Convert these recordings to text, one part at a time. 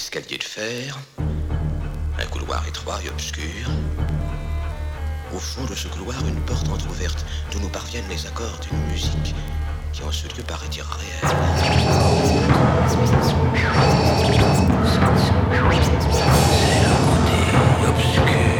escalier de fer, un couloir étroit et obscur. Au fond de ce couloir, une porte entr'ouverte d'où nous parviennent les accords d'une musique qui en ce lieu paraît irréelle. obscur.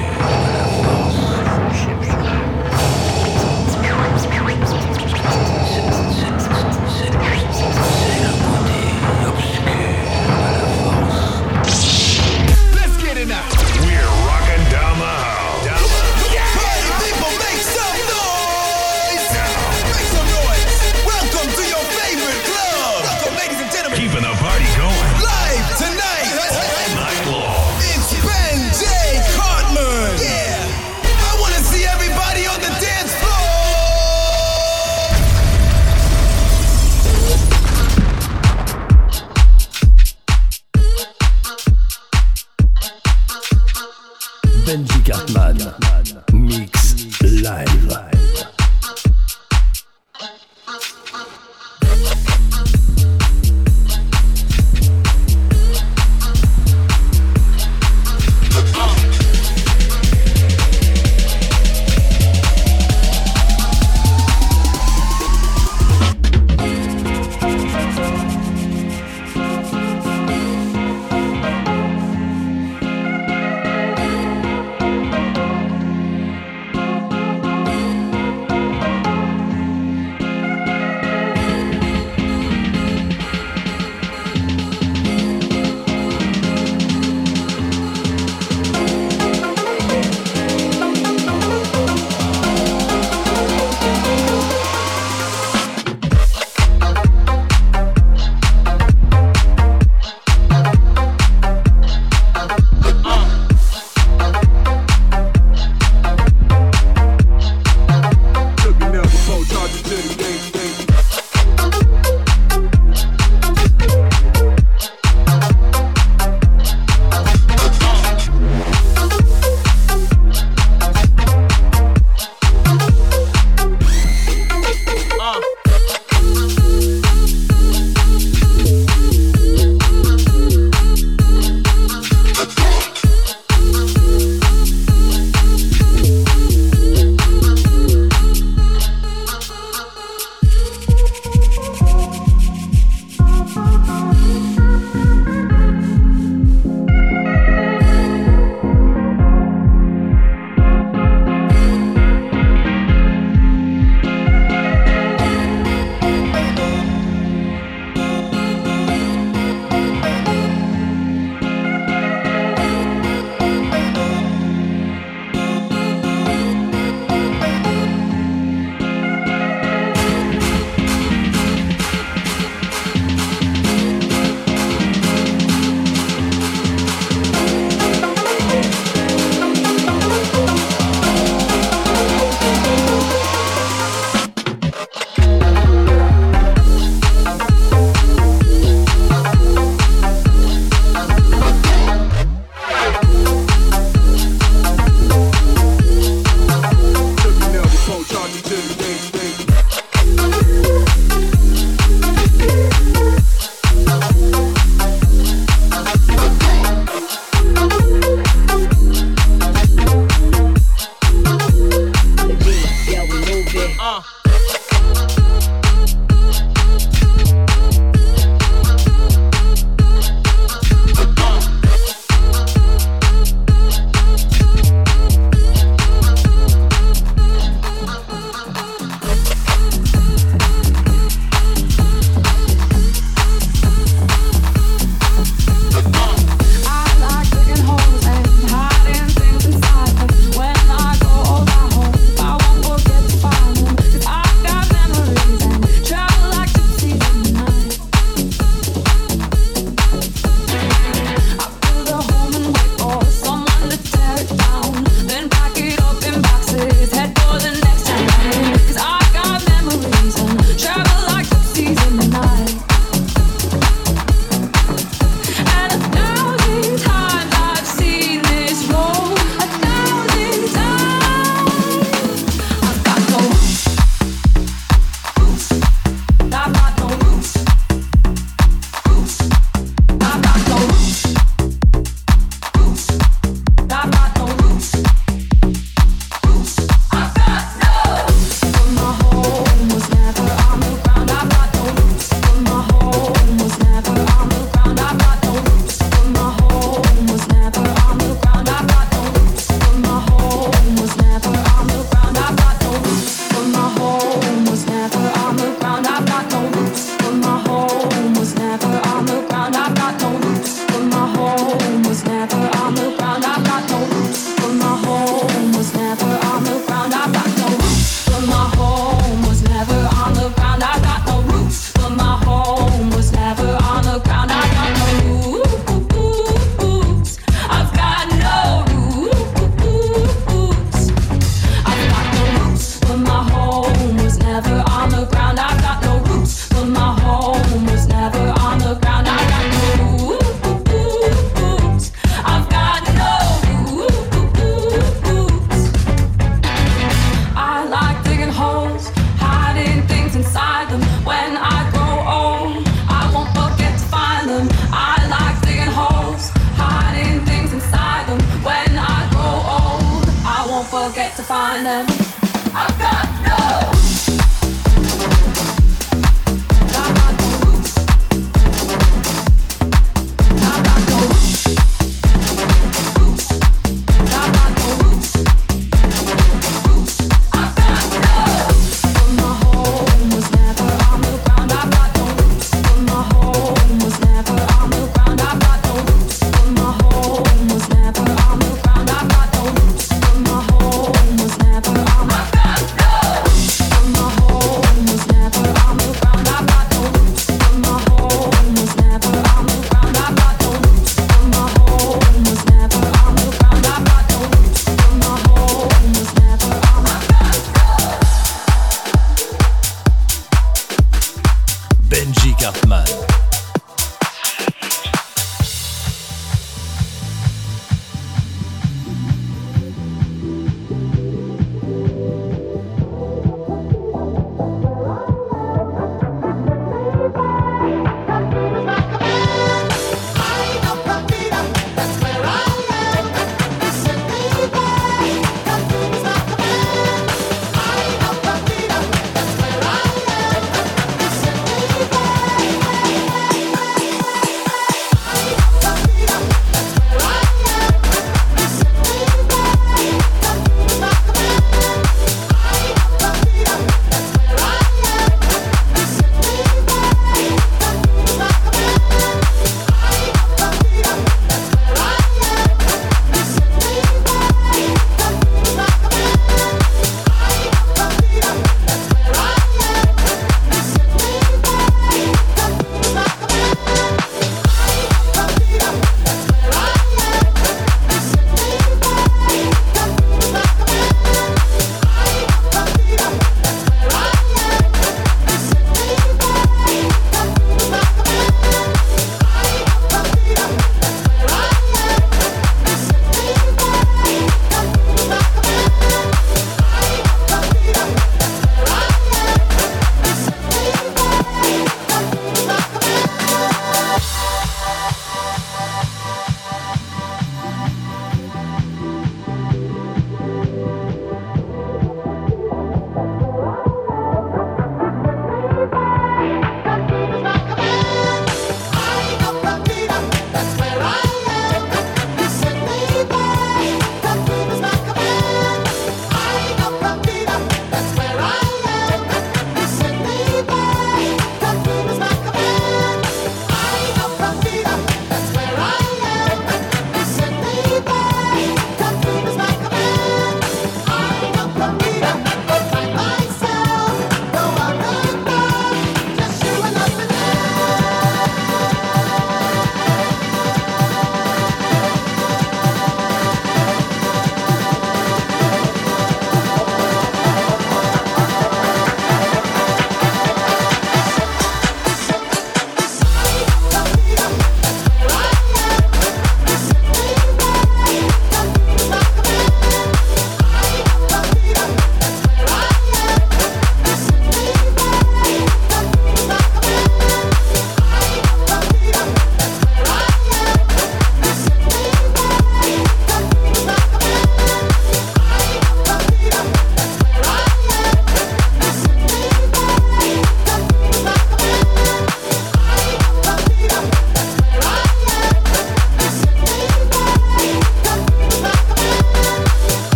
Guffman.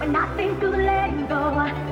We're not been good letting go.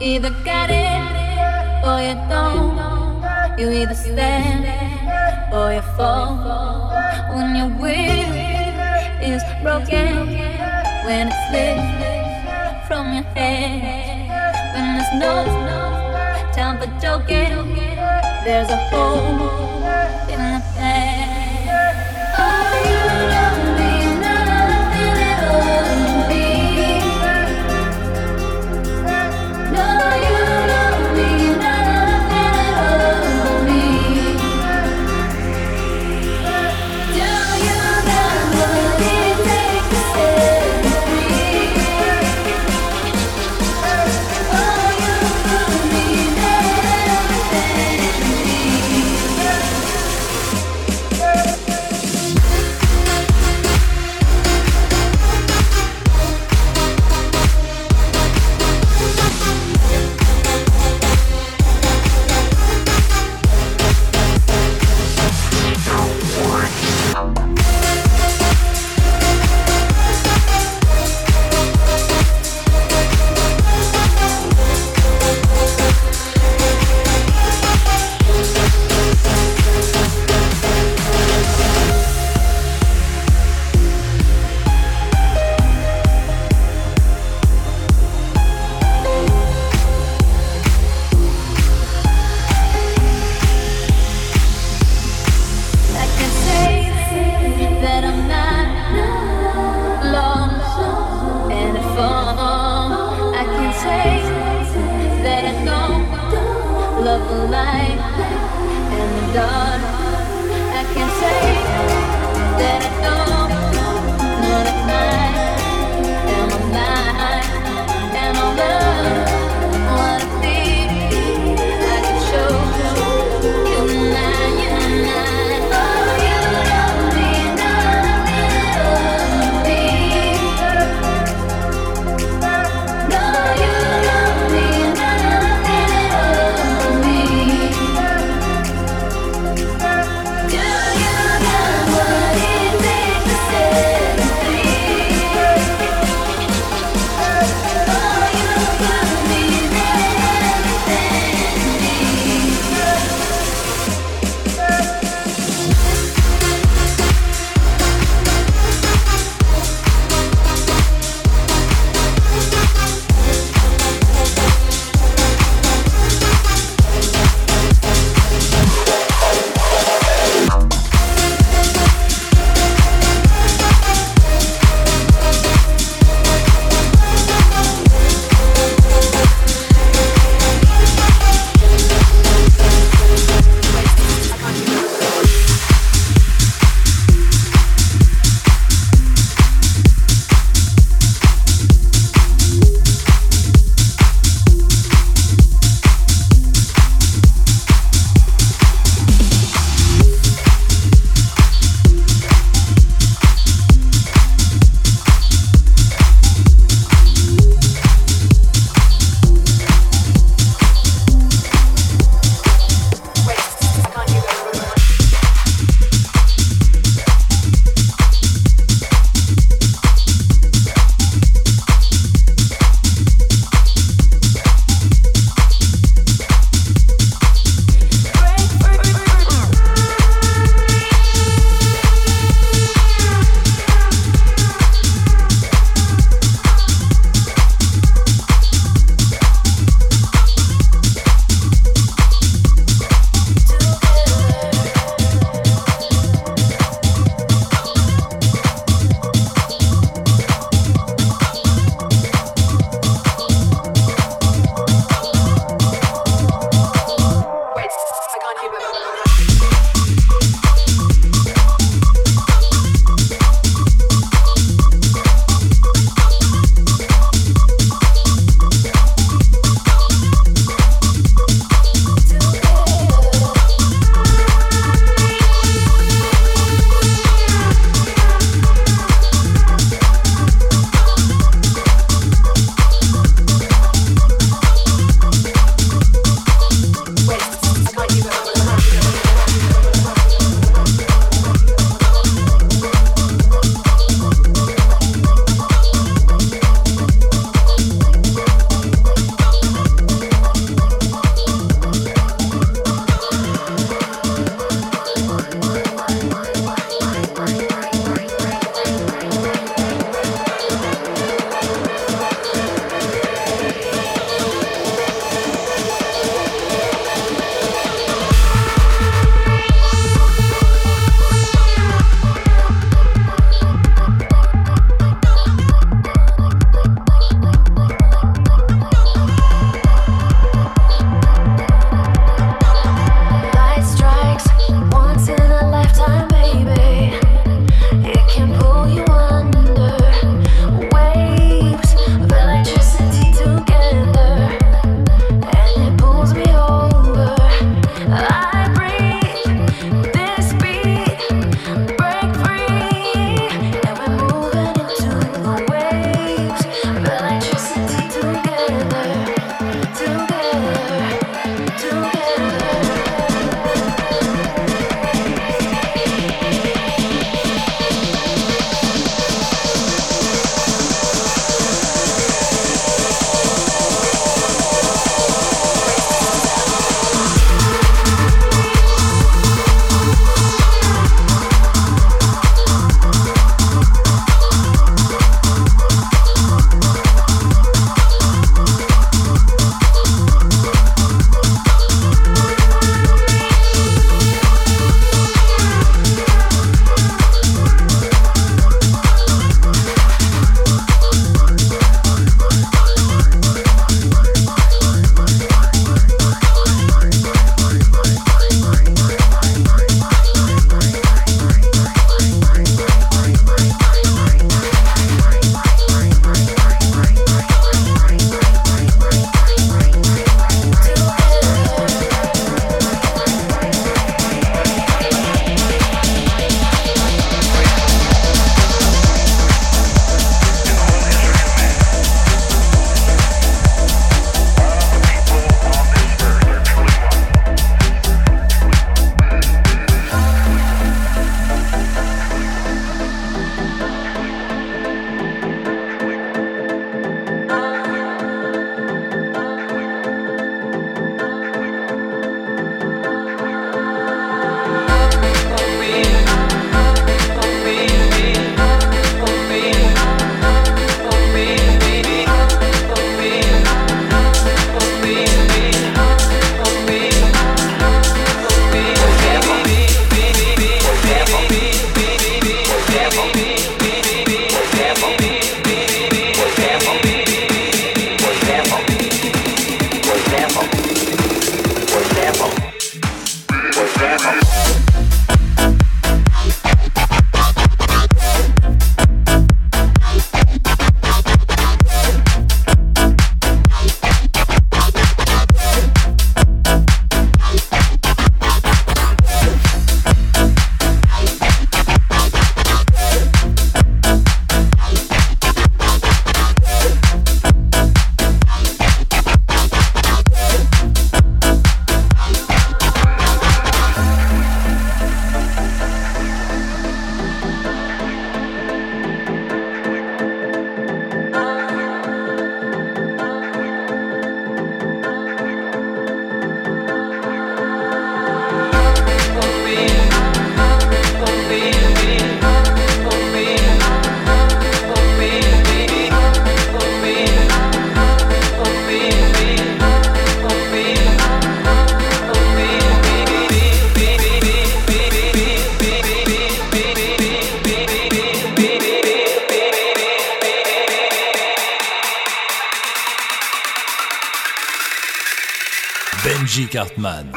Either got it or you don't. You either stand or you fall. When your will is broken, when it's slips from your head, when there's no time for joking, there's a hole in Benji Cartman.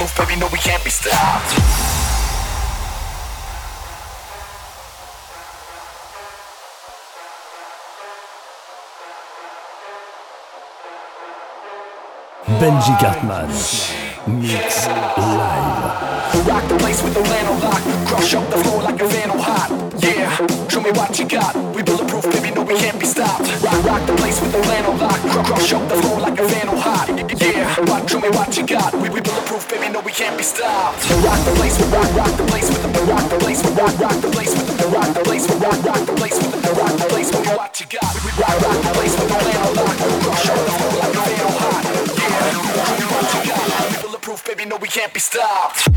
Baby, no, we can't be stopped. Benji Cartman. Mix live. Rock the place with the lano lock. Crush up the floor like a vandal hot. Yeah, show me what you got. We bulletproof, baby, no, we can't be stopped. Rock, rock the place with the lano lock. Crush, up the floor like a vandal hot. Yeah, rock, show me what you got. We, we bulletproof, baby, no, we can't be stopped. Rock the place with rock, rock the place with the rock the place with rock, rock the place with the rock the place with rock, rock the place with the rock the place with what you got. We rock, rock the place with the lano lock. Crush up the floor like a vandal hot. Yeah, bulletproof, baby, no, we can't be stopped.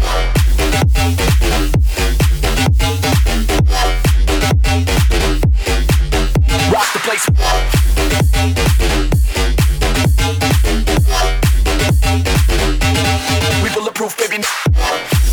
Rock the place. We bulletproof, baby.